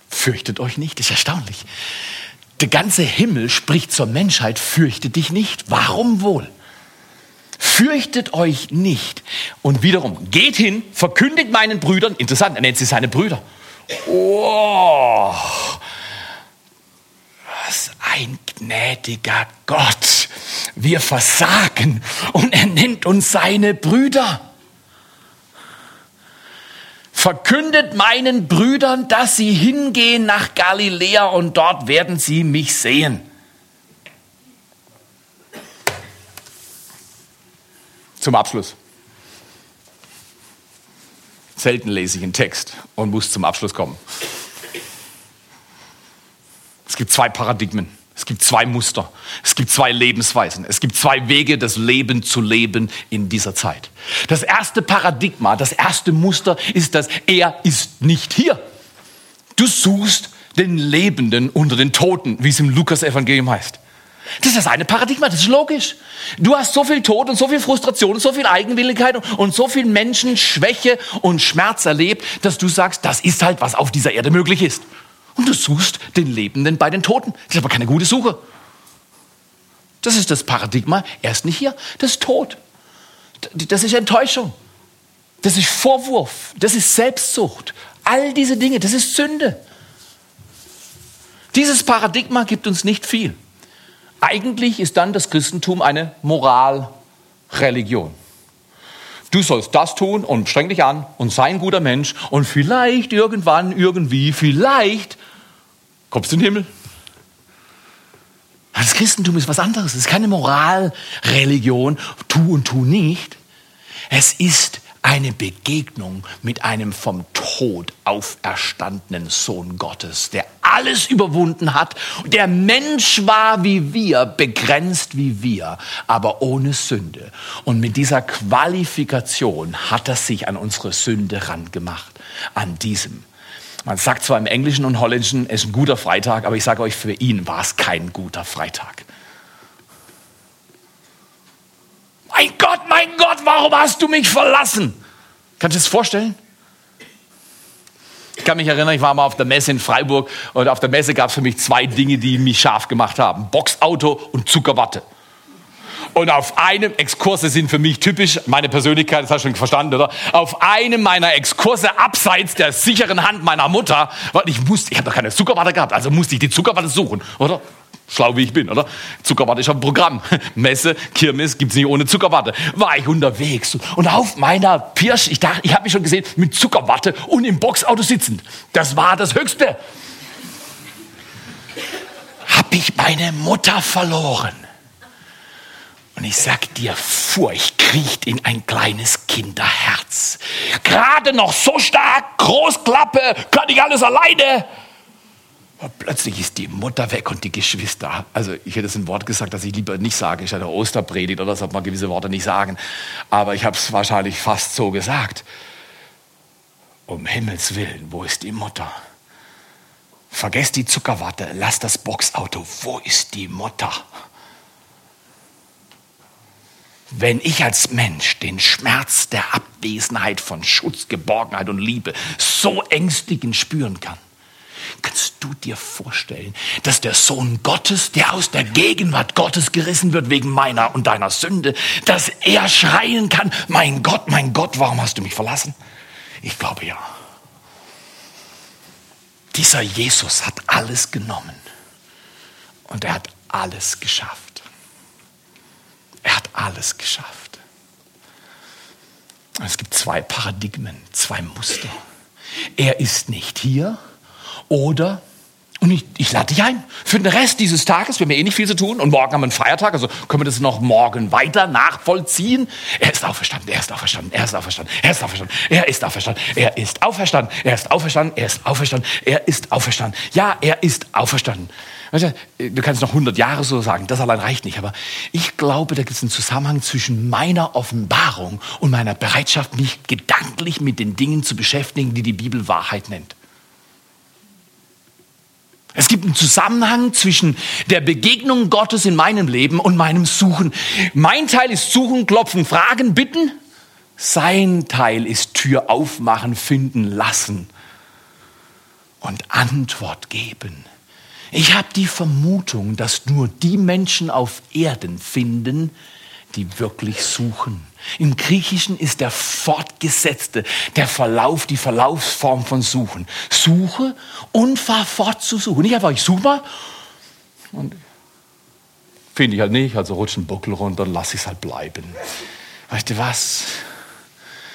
fürchtet euch nicht, das ist erstaunlich. Der ganze Himmel spricht zur Menschheit, fürchte dich nicht. Warum wohl? Fürchtet euch nicht. Und wiederum, geht hin, verkündigt meinen Brüdern, interessant, er nennt sie seine Brüder. Oh, was ein gnädiger Gott. Wir versagen und er nennt uns seine Brüder. Verkündet meinen Brüdern, dass sie hingehen nach Galiläa und dort werden sie mich sehen. Zum Abschluss. Selten lese ich einen Text und muss zum Abschluss kommen. Es gibt zwei Paradigmen. Es gibt zwei Muster. Es gibt zwei Lebensweisen. Es gibt zwei Wege, das Leben zu leben in dieser Zeit. Das erste Paradigma, das erste Muster ist das, er ist nicht hier. Du suchst den Lebenden unter den Toten, wie es im Lukas-Evangelium heißt. Das ist das eine Paradigma, das ist logisch. Du hast so viel Tod und so viel Frustration und so viel Eigenwilligkeit und so viel Menschenschwäche und Schmerz erlebt, dass du sagst, das ist halt, was auf dieser Erde möglich ist und du suchst den Lebenden bei den Toten. Das ist aber keine gute Suche. Das ist das Paradigma. Er ist nicht hier. Das ist Tod. Das ist Enttäuschung. Das ist Vorwurf. Das ist Selbstsucht. All diese Dinge, das ist Sünde. Dieses Paradigma gibt uns nicht viel. Eigentlich ist dann das Christentum eine Moralreligion. Du sollst das tun und streng dich an und sei ein guter Mensch und vielleicht irgendwann, irgendwie, vielleicht kommst du in den Himmel. Das Christentum ist was anderes. Es ist keine Moralreligion. Tu und tu nicht. Es ist eine Begegnung mit einem vom Tod auferstandenen Sohn Gottes, der alles überwunden hat, der Mensch war wie wir, begrenzt wie wir, aber ohne Sünde. Und mit dieser Qualifikation hat er sich an unsere Sünde rangemacht, an diesem. Man sagt zwar im Englischen und Holländischen, es ist ein guter Freitag, aber ich sage euch, für ihn war es kein guter Freitag. Mein Gott, mein Gott, warum hast du mich verlassen? Kannst du das vorstellen? Ich kann mich erinnern, ich war mal auf der Messe in Freiburg und auf der Messe gab es für mich zwei Dinge, die mich scharf gemacht haben. Boxauto und Zuckerwatte. Und auf einem, Exkurse sind für mich typisch, meine Persönlichkeit, das hast du schon verstanden, oder? Auf einem meiner Exkurse abseits der sicheren Hand meiner Mutter, weil ich musste, ich habe doch keine Zuckerwatte gehabt, also musste ich die Zuckerwatte suchen, oder? Schlau wie ich bin, oder? Zuckerwatte ist ein Programm. Messe, Kirmes gibt's nicht ohne Zuckerwatte. War ich unterwegs und auf meiner Pirsch, ich dachte, ich habe mich schon gesehen, mit Zuckerwatte und im Boxauto sitzend. Das war das Höchste. Hab ich meine Mutter verloren. Und ich sag dir, Furcht kriecht in ein kleines Kinderherz. Gerade noch so stark, Großklappe, kann ich alles alleine. Und plötzlich ist die Mutter weg und die Geschwister. Also ich hätte es ein Wort gesagt, das ich lieber nicht sage. Ich hatte Osterpredigt oder sollte man gewisse Worte nicht sagen. Aber ich habe es wahrscheinlich fast so gesagt. Um Himmels Willen, wo ist die Mutter? Vergesst die Zuckerwatte, lass das Boxauto. Wo ist die Mutter? Wenn ich als Mensch den Schmerz der Abwesenheit von Schutz, Geborgenheit und Liebe so ängstigend spüren kann, Kannst du dir vorstellen, dass der Sohn Gottes, der aus der Gegenwart Gottes gerissen wird wegen meiner und deiner Sünde, dass er schreien kann, mein Gott, mein Gott, warum hast du mich verlassen? Ich glaube ja. Dieser Jesus hat alles genommen und er hat alles geschafft. Er hat alles geschafft. Es gibt zwei Paradigmen, zwei Muster. Er ist nicht hier oder, und ich, ich lade dich ein, für den Rest dieses Tages, wir haben ja eh nicht viel zu tun und morgen haben wir einen Feiertag, also können wir das noch morgen weiter nachvollziehen. Er ist auferstanden, er ist auferstanden, er ist auferstanden, er ist auferstanden, er ist auferstanden, er ist auferstanden, er ist auferstanden, er ist auferstanden, er ist auferstanden. Ja, er ist auferstanden. Du kannst noch 100 Jahre so sagen, das allein reicht nicht. Aber ich glaube, da gibt es einen Zusammenhang zwischen meiner Offenbarung und meiner Bereitschaft, mich gedanklich mit den Dingen zu beschäftigen, die die Bibel Wahrheit nennt. Es gibt einen Zusammenhang zwischen der Begegnung Gottes in meinem Leben und meinem Suchen. Mein Teil ist Suchen, Klopfen, Fragen, Bitten. Sein Teil ist Tür aufmachen, finden lassen und Antwort geben. Ich habe die Vermutung, dass nur die Menschen auf Erden finden, die wirklich suchen. Im Griechischen ist der fortgesetzte, der Verlauf, die Verlaufsform von Suchen. Suche und fahr fort zu suchen. Nicht einfach, ich suche mal und Finde ich halt nicht, also rutscht ein Buckel runter, dann lasse ich es halt bleiben. Weißt du was?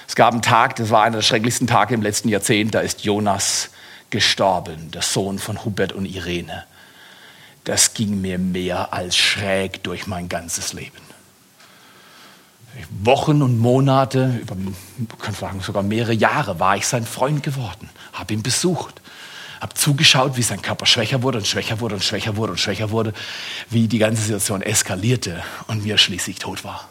Es gab einen Tag, das war einer der schrecklichsten Tage im letzten Jahrzehnt, da ist Jonas gestorben, der Sohn von Hubert und Irene. Das ging mir mehr als schräg durch mein ganzes Leben. Wochen und Monate, über, kann sagen sogar mehrere Jahre, war ich sein Freund geworden, habe ihn besucht, habe zugeschaut, wie sein Körper schwächer wurde und schwächer wurde und schwächer wurde und schwächer wurde, wie die ganze Situation eskalierte und er schließlich tot war.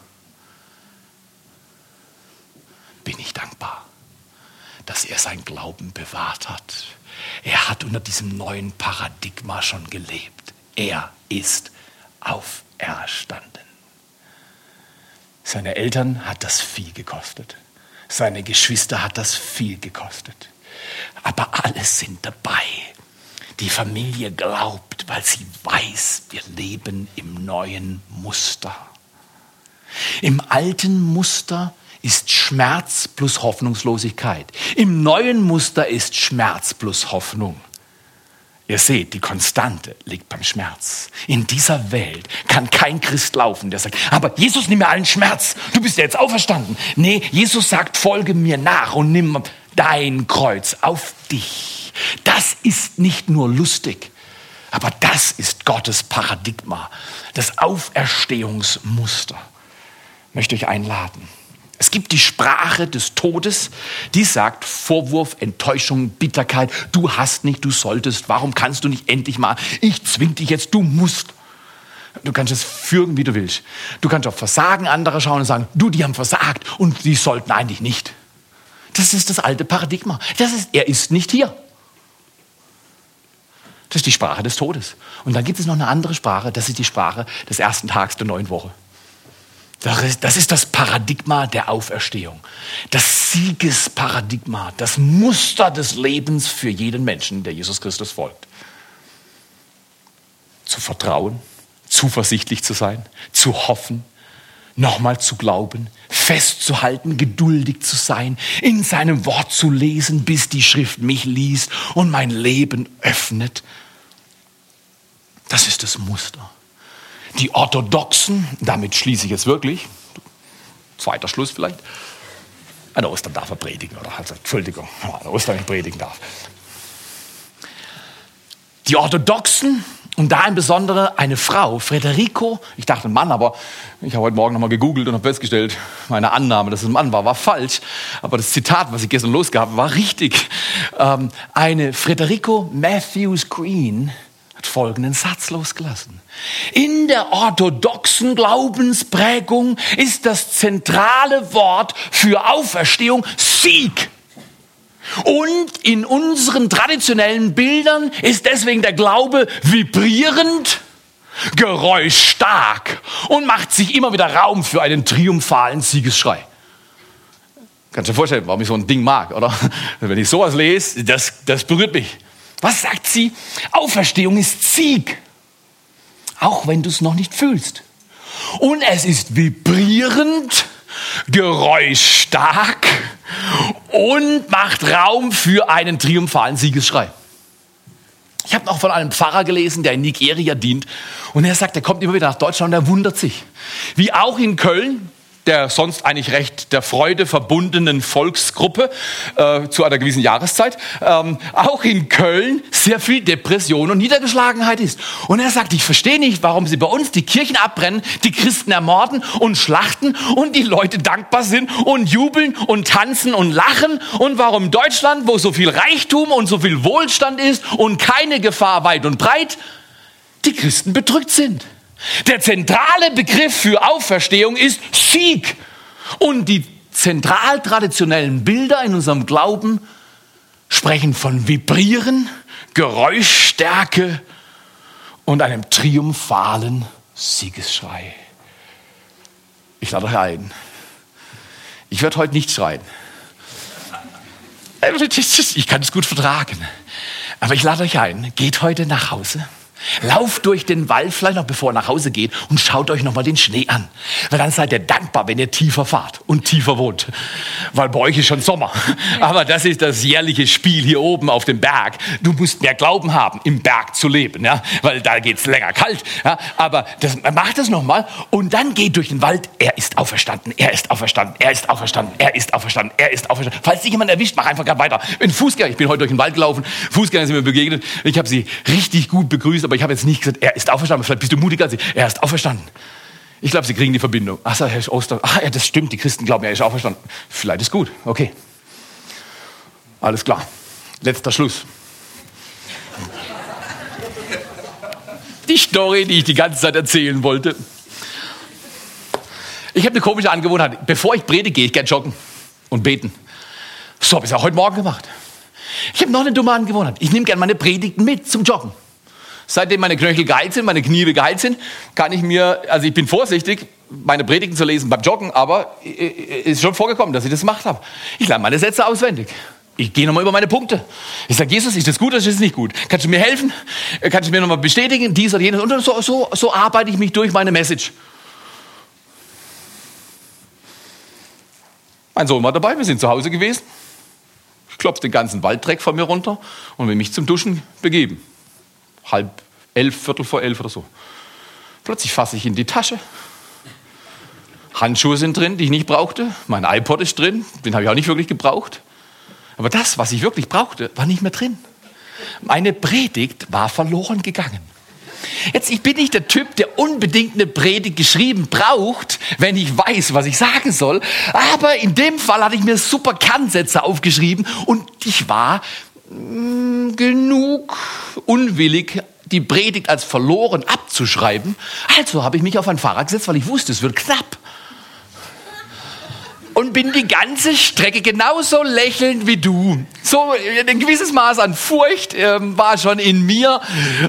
Bin ich dankbar, dass er sein Glauben bewahrt hat. Er hat unter diesem neuen Paradigma schon gelebt. Er ist auferstanden. Seine Eltern hat das viel gekostet. Seine Geschwister hat das viel gekostet. Aber alle sind dabei. Die Familie glaubt, weil sie weiß, wir leben im neuen Muster. Im alten Muster ist Schmerz plus Hoffnungslosigkeit. Im neuen Muster ist Schmerz plus Hoffnung. Ihr seht, die Konstante liegt beim Schmerz. In dieser Welt kann kein Christ laufen, der sagt, aber Jesus, nimm mir allen Schmerz. Du bist ja jetzt auferstanden. Nee, Jesus sagt, folge mir nach und nimm dein Kreuz auf dich. Das ist nicht nur lustig, aber das ist Gottes Paradigma, das Auferstehungsmuster. Ich möchte euch einladen. Es gibt die Sprache des Todes, die sagt Vorwurf, Enttäuschung, Bitterkeit. Du hast nicht, du solltest. Warum kannst du nicht endlich mal? Ich zwing dich jetzt, du musst. Du kannst es führen, wie du willst. Du kannst auf Versagen anderer schauen und sagen, du, die haben versagt und die sollten eigentlich nicht. Das ist das alte Paradigma. Das ist, er ist nicht hier. Das ist die Sprache des Todes. Und dann gibt es noch eine andere Sprache, das ist die Sprache des ersten Tags der neuen Woche. Das ist das Paradigma der Auferstehung. Das Siegesparadigma, das Muster des Lebens für jeden Menschen, der Jesus Christus folgt. Zu vertrauen, zuversichtlich zu sein, zu hoffen, nochmal zu glauben, festzuhalten, geduldig zu sein, in seinem Wort zu lesen, bis die Schrift mich liest und mein Leben öffnet. Das ist das Muster. Die Orthodoxen, damit schließe ich jetzt wirklich, zweiter Schluss vielleicht, an Ostern darf er predigen, oder? Also, Entschuldigung, an Ostern ich predigen darf. Die Orthodoxen und da im Besonderen eine Frau, Federico, ich dachte ein Mann, aber ich habe heute Morgen nochmal gegoogelt und habe festgestellt, meine Annahme, dass es ein Mann war, war falsch. Aber das Zitat, was ich gestern losgehabt war richtig. Ähm, eine Federico Matthews Green hat folgenden Satz losgelassen. In der orthodoxen Glaubensprägung ist das zentrale Wort für Auferstehung Sieg. Und in unseren traditionellen Bildern ist deswegen der Glaube vibrierend, geräuschstark und macht sich immer wieder Raum für einen triumphalen Siegesschrei. Kannst du dir vorstellen, warum ich so ein Ding mag, oder? Wenn ich sowas lese, das, das berührt mich. Was sagt sie? Auferstehung ist Sieg. Auch wenn du es noch nicht fühlst. Und es ist vibrierend, geräuschstark und macht Raum für einen triumphalen Siegesschrei. Ich habe noch von einem Pfarrer gelesen, der in Nigeria dient. Und er sagt, er kommt immer wieder nach Deutschland und er wundert sich. Wie auch in Köln der sonst eigentlich recht der Freude verbundenen Volksgruppe äh, zu einer gewissen Jahreszeit, ähm, auch in Köln sehr viel Depression und Niedergeschlagenheit ist. Und er sagt, ich verstehe nicht, warum sie bei uns die Kirchen abbrennen, die Christen ermorden und schlachten und die Leute dankbar sind und jubeln und tanzen und lachen und warum Deutschland, wo so viel Reichtum und so viel Wohlstand ist und keine Gefahr weit und breit, die Christen bedrückt sind. Der zentrale Begriff für Auferstehung ist Sieg. Und die zentral traditionellen Bilder in unserem Glauben sprechen von Vibrieren, Geräuschstärke und einem triumphalen Siegesschrei. Ich lade euch ein. Ich werde heute nicht schreien. Ich kann es gut vertragen. Aber ich lade euch ein, geht heute nach Hause Lauft durch den Wald, vielleicht noch bevor ihr nach Hause geht, und schaut euch nochmal den Schnee an. Weil dann seid ihr dankbar, wenn ihr tiefer fahrt und tiefer wohnt. weil bei euch ist schon Sommer. Aber das ist das jährliche Spiel hier oben auf dem Berg. Du musst mehr Glauben haben, im Berg zu leben, ja, weil da geht's länger kalt. Ja. Aber das, mach das nochmal und dann geht durch den Wald. Er ist auferstanden, er ist auferstanden, er ist auferstanden, er ist auferstanden, er ist auferstanden. Falls sich jemand erwischt, mach einfach weiter. Ein Fußgänger, ich bin heute durch den Wald gelaufen, Fußgänger sind mir begegnet. Ich habe sie richtig gut begrüßt, aber ich habe jetzt nicht gesagt, er ist auferstanden. Vielleicht bist du mutiger als ich. Er ist auferstanden. Ich glaube, Sie kriegen die Verbindung. Ach, Herr ist. Ach ja, das stimmt. Die Christen glauben, er ist auferstanden. Vielleicht ist gut. Okay. Alles klar. Letzter Schluss. Die Story, die ich die ganze Zeit erzählen wollte. Ich habe eine komische Angewohnheit. Bevor ich predige, gehe ich gern joggen und beten. So habe ich es auch heute Morgen gemacht. Ich habe noch eine dumme Angewohnheit. Ich nehme gern meine Predigten mit zum Joggen. Seitdem meine Knöchel geheilt sind, meine Knie geheilt sind, kann ich mir, also ich bin vorsichtig, meine Predigten zu lesen beim Joggen, aber ist schon vorgekommen, dass ich das gemacht habe. Ich lerne meine Sätze auswendig. Ich gehe nochmal über meine Punkte. Ich sage, Jesus, ist das gut oder ist das nicht gut? Kannst du mir helfen? Kannst du mir nochmal bestätigen, dies oder jenes? Und so, so, so arbeite ich mich durch meine Message. Mein Sohn war dabei, wir sind zu Hause gewesen. Ich klopfe den ganzen Walddreck von mir runter und will mich zum Duschen begeben halb elf, Viertel vor elf oder so. Plötzlich fasse ich in die Tasche. Handschuhe sind drin, die ich nicht brauchte. Mein iPod ist drin, den habe ich auch nicht wirklich gebraucht. Aber das, was ich wirklich brauchte, war nicht mehr drin. Meine Predigt war verloren gegangen. Jetzt, ich bin nicht der Typ, der unbedingt eine Predigt geschrieben braucht, wenn ich weiß, was ich sagen soll. Aber in dem Fall hatte ich mir super Kernsätze aufgeschrieben und ich war genug unwillig, die Predigt als verloren abzuschreiben. Also habe ich mich auf ein Fahrrad gesetzt, weil ich wusste, es wird knapp. Und bin die ganze Strecke genauso lächelnd wie du. So ein gewisses Maß an Furcht ähm, war schon in mir.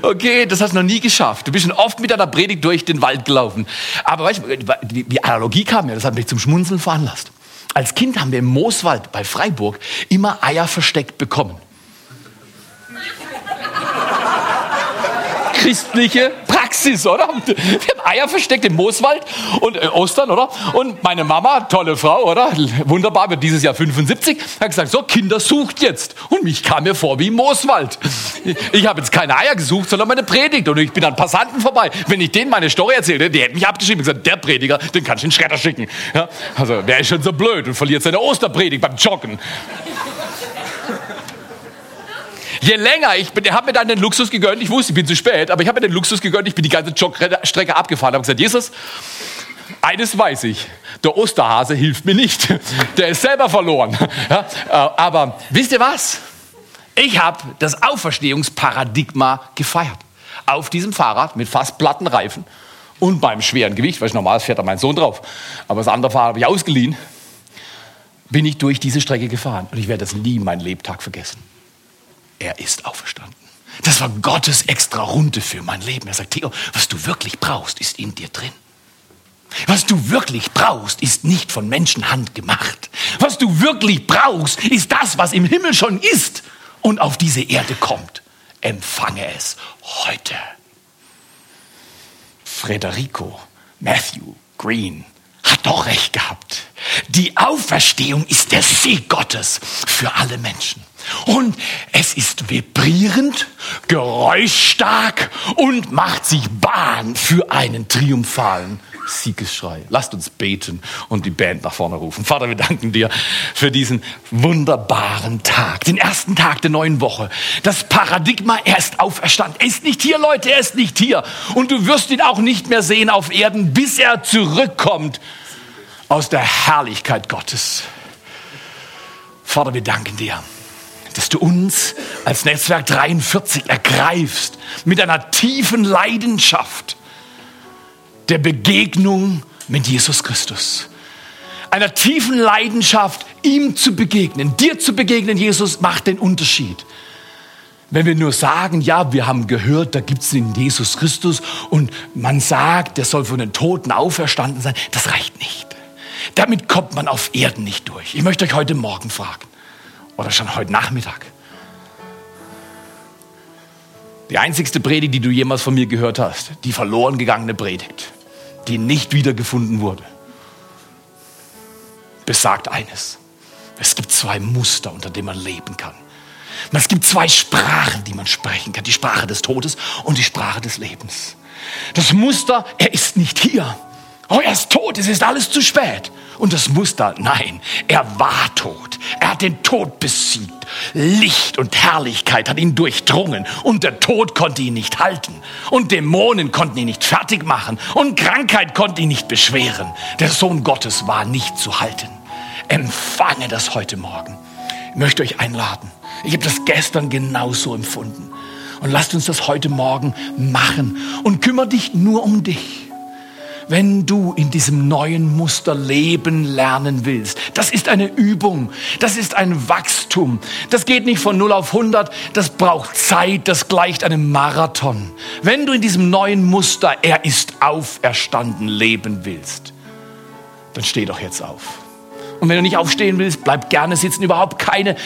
Okay, das hast du noch nie geschafft. Du bist schon oft mit deiner Predigt durch den Wald gelaufen. Aber weißt du, die, die Analogie kam mir, das hat mich zum Schmunzeln veranlasst. Als Kind haben wir im Mooswald bei Freiburg immer Eier versteckt bekommen. Christliche Praxis, oder? Wir haben Eier versteckt im Mooswald und äh, Ostern, oder? Und meine Mama, tolle Frau, oder? Wunderbar, wird dieses Jahr 75, hat gesagt, so, Kinder sucht jetzt. Und mich kam mir vor wie im Mooswald. Ich habe jetzt keine Eier gesucht, sondern meine Predigt. Und ich bin an Passanten vorbei. Wenn ich denen meine Story erzählte, die hätten mich abgeschrieben und gesagt, der Prediger, den kannst du in den Schredder schicken. Ja? Also, wer ist schon so blöd und verliert seine Osterpredigt beim Joggen? Je länger ich bin, ich habe mir dann den Luxus gegönnt, ich wusste, ich bin zu spät, aber ich habe mir den Luxus gegönnt, ich bin die ganze Jogstrecke abgefahren, habe gesagt, Jesus, eines weiß ich, der Osterhase hilft mir nicht, der ist selber verloren. Ja, äh, aber wisst ihr was? Ich habe das Auferstehungsparadigma gefeiert. Auf diesem Fahrrad mit fast platten Reifen und beim schweren Gewicht, weil ich normal fährt da mein Sohn drauf, aber das andere Fahrrad habe ich ausgeliehen, bin ich durch diese Strecke gefahren und ich werde das nie meinen Lebtag vergessen er ist auferstanden. Das war Gottes extra Runde für mein Leben. Er sagt, Theo, was du wirklich brauchst, ist in dir drin. Was du wirklich brauchst, ist nicht von Menschenhand gemacht. Was du wirklich brauchst, ist das, was im Himmel schon ist und auf diese Erde kommt. Empfange es heute. Frederico Matthew Green hat doch recht gehabt. Die Auferstehung ist der Sieg Gottes für alle Menschen. Und es ist vibrierend, geräuschstark und macht sich Bahn für einen triumphalen Siegesschrei. Lasst uns beten und die Band nach vorne rufen. Vater, wir danken dir für diesen wunderbaren Tag, den ersten Tag der neuen Woche. Das Paradigma, er ist auferstanden. Er ist nicht hier, Leute, er ist nicht hier. Und du wirst ihn auch nicht mehr sehen auf Erden, bis er zurückkommt aus der Herrlichkeit Gottes. Vater, wir danken dir dass du uns als Netzwerk 43 ergreifst mit einer tiefen Leidenschaft der Begegnung mit Jesus Christus. Einer tiefen Leidenschaft, ihm zu begegnen, dir zu begegnen, Jesus macht den Unterschied. Wenn wir nur sagen, ja, wir haben gehört, da gibt es den Jesus Christus und man sagt, der soll von den Toten auferstanden sein, das reicht nicht. Damit kommt man auf Erden nicht durch. Ich möchte euch heute Morgen fragen, oder schon heute Nachmittag. Die einzigste Predigt, die du jemals von mir gehört hast, die verloren gegangene Predigt, die nicht wiedergefunden wurde, besagt eines. Es gibt zwei Muster, unter denen man leben kann. Es gibt zwei Sprachen, die man sprechen kann. Die Sprache des Todes und die Sprache des Lebens. Das Muster, er ist nicht hier. Oh, er ist tot, es ist alles zu spät. Und das Muster, nein, er war tot. Er hat den Tod besiegt. Licht und Herrlichkeit hat ihn durchdrungen. Und der Tod konnte ihn nicht halten. Und Dämonen konnten ihn nicht fertig machen. Und Krankheit konnte ihn nicht beschweren. Der Sohn Gottes war nicht zu halten. Empfange das heute Morgen. Ich möchte euch einladen. Ich habe das gestern genauso empfunden. Und lasst uns das heute Morgen machen. Und kümmere dich nur um dich wenn du in diesem neuen Muster leben lernen willst. Das ist eine Übung, das ist ein Wachstum. Das geht nicht von 0 auf 100, das braucht Zeit, das gleicht einem Marathon. Wenn du in diesem neuen Muster, er ist auferstanden, leben willst, dann steh doch jetzt auf. Und wenn du nicht aufstehen willst, bleib gerne sitzen, überhaupt keine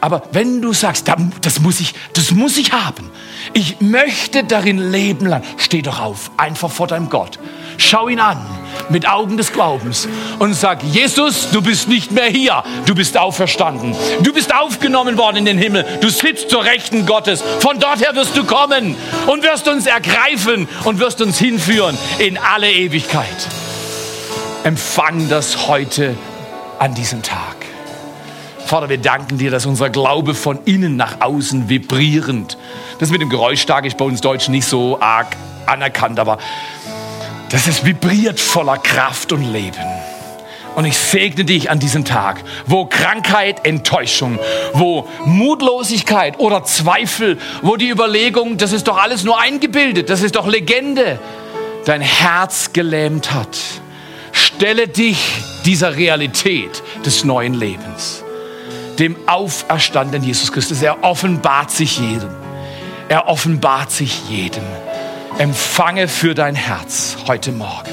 aber wenn du sagst, das muss ich, das muss ich haben. Ich möchte darin leben lang. Steh doch auf, einfach vor deinem Gott. Schau ihn an mit Augen des Glaubens und sag, Jesus, du bist nicht mehr hier. Du bist auferstanden. Du bist aufgenommen worden in den Himmel. Du sitzt zur Rechten Gottes. Von dort her wirst du kommen und wirst uns ergreifen und wirst uns hinführen in alle Ewigkeit. Empfang das heute an diesem Tag. Vater, wir danken dir, dass unser Glaube von innen nach außen vibrierend, das mit dem Geräuschstark ist bei uns Deutschen nicht so arg anerkannt, aber dass es vibriert voller Kraft und Leben. Und ich segne dich an diesem Tag, wo Krankheit, Enttäuschung, wo Mutlosigkeit oder Zweifel, wo die Überlegung, das ist doch alles nur eingebildet, das ist doch Legende, dein Herz gelähmt hat. Stelle dich dieser Realität des neuen Lebens dem auferstandenen Jesus Christus. Er offenbart sich jedem. Er offenbart sich jedem. Empfange für dein Herz heute Morgen.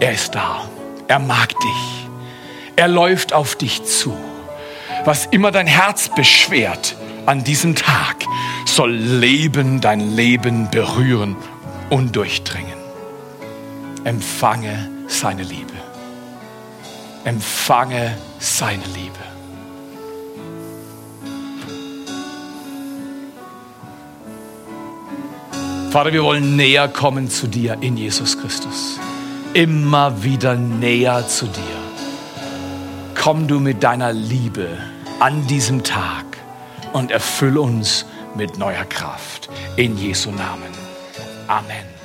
Er ist da. Er mag dich. Er läuft auf dich zu. Was immer dein Herz beschwert an diesem Tag, soll Leben dein Leben berühren und durchdringen. Empfange seine Liebe. Empfange seine Liebe. Vater, wir wollen näher kommen zu dir in Jesus Christus. Immer wieder näher zu dir. Komm du mit deiner Liebe an diesem Tag und erfüll uns mit neuer Kraft. In Jesu Namen. Amen.